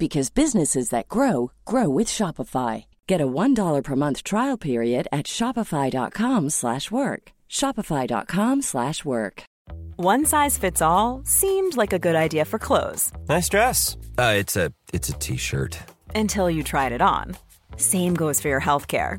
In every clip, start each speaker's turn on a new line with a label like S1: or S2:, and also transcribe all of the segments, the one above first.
S1: because businesses that grow grow with Shopify. Get a $1 per month trial period at shopify.com/work. shopify.com/work.
S2: One size fits all seemed like a good idea for clothes
S3: Nice dress. Uh, it's a it's a t-shirt.
S2: until you tried it on. Same goes for your healthcare.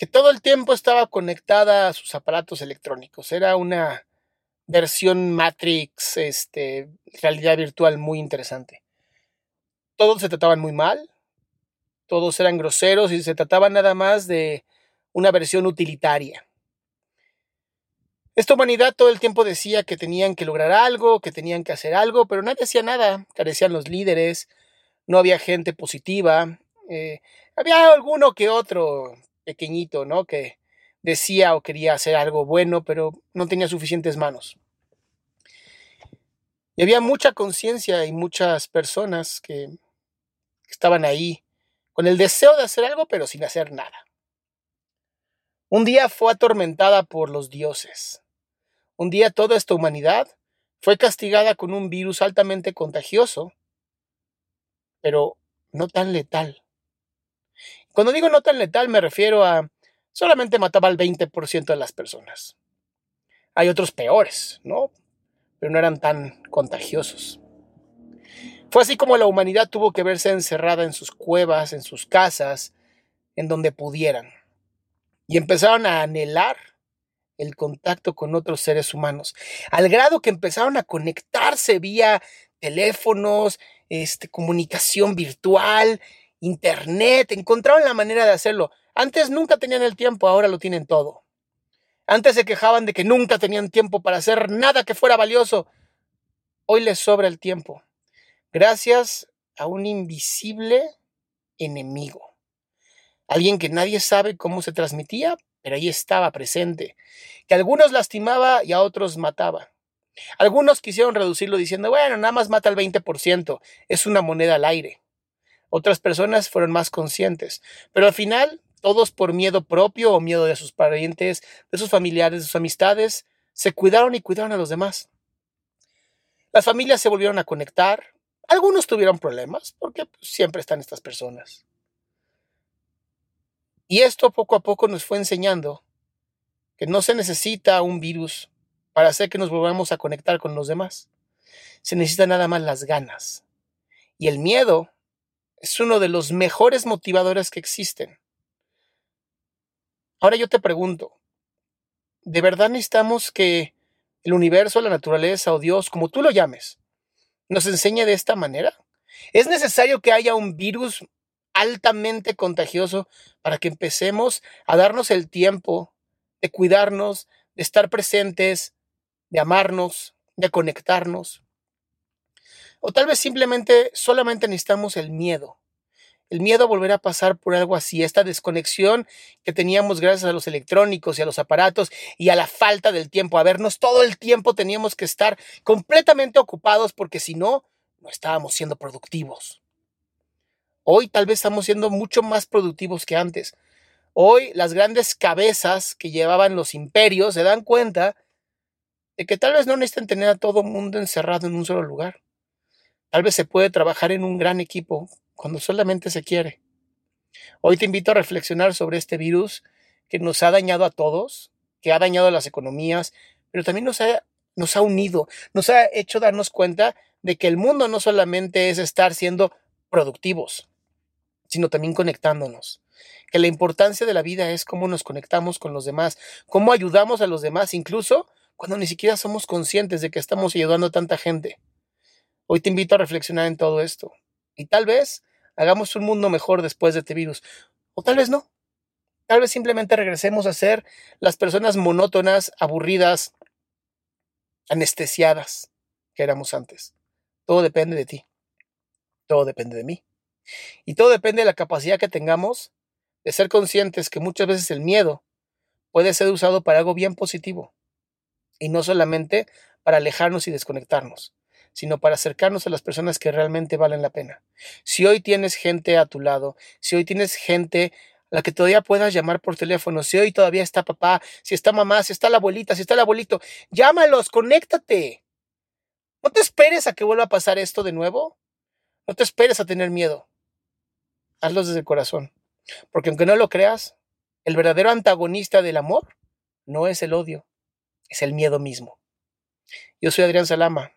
S4: que todo el tiempo estaba conectada a sus aparatos electrónicos. Era una versión Matrix, este, realidad virtual muy interesante. Todos se trataban muy mal, todos eran groseros y se trataba nada más de una versión utilitaria. Esta humanidad todo el tiempo decía que tenían que lograr algo, que tenían que hacer algo, pero nadie hacía nada. Carecían los líderes, no había gente positiva, eh, había alguno que otro pequeñito, ¿no? Que decía o quería hacer algo bueno, pero no tenía suficientes manos. Y había mucha conciencia y muchas personas que estaban ahí con el deseo de hacer algo, pero sin hacer nada. Un día fue atormentada por los dioses. Un día toda esta humanidad fue castigada con un virus altamente contagioso, pero no tan letal. Cuando digo no tan letal me refiero a solamente mataba al 20% de las personas. Hay otros peores, ¿no? Pero no eran tan contagiosos. Fue así como la humanidad tuvo que verse encerrada en sus cuevas, en sus casas, en donde pudieran. Y empezaron a anhelar el contacto con otros seres humanos, al grado que empezaron a conectarse vía teléfonos, este, comunicación virtual, internet, encontraron la manera de hacerlo. Antes nunca tenían el tiempo, ahora lo tienen todo. Antes se quejaban de que nunca tenían tiempo para hacer nada que fuera valioso. Hoy les sobra el tiempo, gracias a un invisible enemigo. Alguien que nadie sabe cómo se transmitía, pero ahí estaba presente, que a algunos lastimaba y a otros mataba. Algunos quisieron reducirlo diciendo, bueno, nada más mata el 20%, es una moneda al aire. Otras personas fueron más conscientes, pero al final, todos por miedo propio o miedo de sus parientes, de sus familiares, de sus amistades, se cuidaron y cuidaron a los demás. Las familias se volvieron a conectar, algunos tuvieron problemas, porque pues, siempre están estas personas. Y esto poco a poco nos fue enseñando que no se necesita un virus para hacer que nos volvamos a conectar con los demás. Se necesita nada más las ganas. Y el miedo es uno de los mejores motivadores que existen. Ahora yo te pregunto, ¿de verdad necesitamos que el universo, la naturaleza o Dios, como tú lo llames, nos enseñe de esta manera? ¿Es necesario que haya un virus altamente contagioso para que empecemos a darnos el tiempo de cuidarnos, de estar presentes, de amarnos, de conectarnos. O tal vez simplemente solamente necesitamos el miedo. El miedo a volver a pasar por algo así, esta desconexión que teníamos gracias a los electrónicos y a los aparatos y a la falta del tiempo. A vernos todo el tiempo teníamos que estar completamente ocupados porque si no, no estábamos siendo productivos. Hoy tal vez estamos siendo mucho más productivos que antes. Hoy las grandes cabezas que llevaban los imperios se dan cuenta de que tal vez no necesiten tener a todo mundo encerrado en un solo lugar. Tal vez se puede trabajar en un gran equipo cuando solamente se quiere. Hoy te invito a reflexionar sobre este virus que nos ha dañado a todos, que ha dañado las economías, pero también nos ha, nos ha unido, nos ha hecho darnos cuenta de que el mundo no solamente es estar siendo productivos, sino también conectándonos. Que la importancia de la vida es cómo nos conectamos con los demás, cómo ayudamos a los demás, incluso cuando ni siquiera somos conscientes de que estamos ayudando a tanta gente. Hoy te invito a reflexionar en todo esto. Y tal vez hagamos un mundo mejor después de este virus. O tal vez no. Tal vez simplemente regresemos a ser las personas monótonas, aburridas, anestesiadas que éramos antes. Todo depende de ti. Todo depende de mí. Y todo depende de la capacidad que tengamos de ser conscientes que muchas veces el miedo puede ser usado para algo bien positivo y no solamente para alejarnos y desconectarnos, sino para acercarnos a las personas que realmente valen la pena. Si hoy tienes gente a tu lado, si hoy tienes gente a la que todavía puedas llamar por teléfono, si hoy todavía está papá, si está mamá, si está la abuelita, si está el abuelito, llámalos, conéctate. No te esperes a que vuelva a pasar esto de nuevo. No te esperes a tener miedo. Hazlos desde el corazón. Porque aunque no lo creas, el verdadero antagonista del amor no es el odio, es el miedo mismo. Yo soy Adrián Salama,